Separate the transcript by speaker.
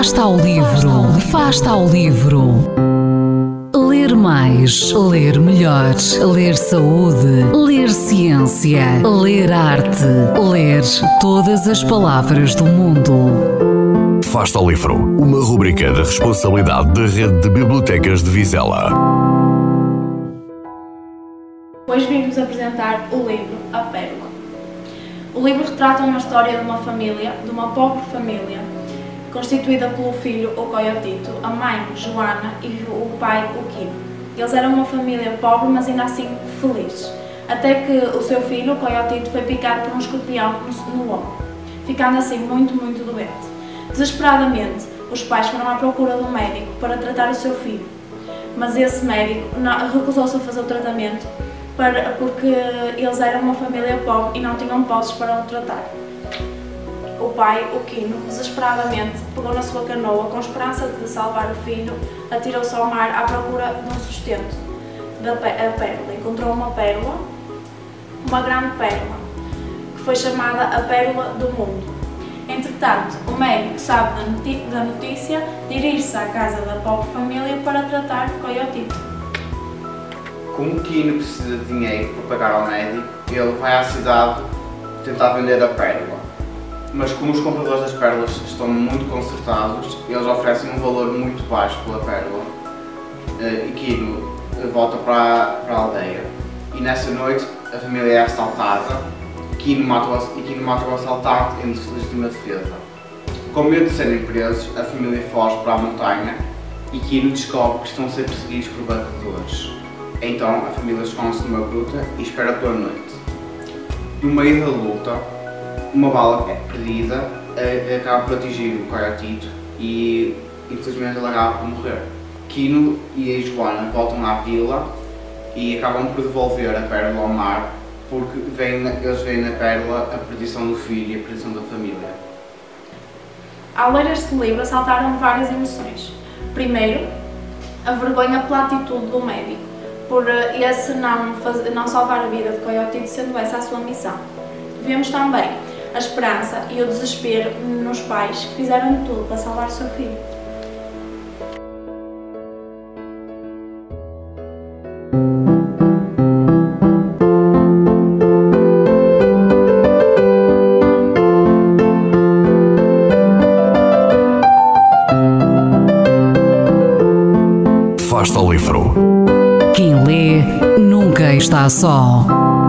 Speaker 1: Fasta ao livro, fasta ao livro. Ler mais, ler melhor, ler saúde, ler ciência, ler arte, ler todas as palavras do mundo.
Speaker 2: Fasta ao livro, uma rubrica da responsabilidade da Rede de Bibliotecas de Vizela.
Speaker 3: Hoje vim-vos apresentar o livro A Pérola. O livro retrata uma história de uma família, de uma pobre família, constituída pelo filho, o Coyotito, a mãe, Joana, e o pai, o Quino. Eles eram uma família pobre, mas ainda assim feliz. Até que o seu filho, o Coyotito, foi picado por um escorpião no, ombro, ficando assim muito, muito doente. Desesperadamente, os pais foram à procura um médico para tratar o seu filho, mas esse médico recusou-se a fazer o tratamento para, porque eles eram uma família pobre e não tinham posses para o tratar. O pai, o Quino, desesperadamente pegou na sua canoa com esperança de salvar o filho, atirou-se ao mar à procura de um sustento da pérola. Encontrou uma pérola, uma grande pérola, que foi chamada a Pérola do Mundo. Entretanto, o médico sabe da notícia, dirige-se à casa da pobre família para tratar de coiotito.
Speaker 4: Como o Kino precisa de dinheiro para pagar ao médico, ele vai à cidade tentar vender a pérola. Mas como os compradores das pérolas estão muito consertados, eles oferecem um valor muito baixo pela pérola. Eh, e Kino eh, volta para, para a aldeia. E nessa noite a família é assaltada Kino mata e Kino mata o assaltante em legítima defesa. Com medo de serem presos, a família foge para a montanha e Kino descobre que estão a ser perseguidos por batedores. Então a família esconde-se numa gruta e espera pela noite. No meio da luta, uma bala é perdida acaba por atingir o Coyotito e infelizmente ele acaba por morrer. Kino e a Joana voltam à vila e acabam por devolver a pérola ao mar porque vem, eles veem na pérola a perdição do filho e a perdição da família.
Speaker 3: Ao ler este livro saltaram várias emoções. Primeiro, a vergonha pela atitude do médico por eh, esse não, fazer, não salvar a vida de Coyote, sendo essa a sua missão. Vemos também a esperança e o desespero nos pais que fizeram tudo para salvar o seu filho.
Speaker 2: Fasta ao livro
Speaker 1: quem lê nunca está só.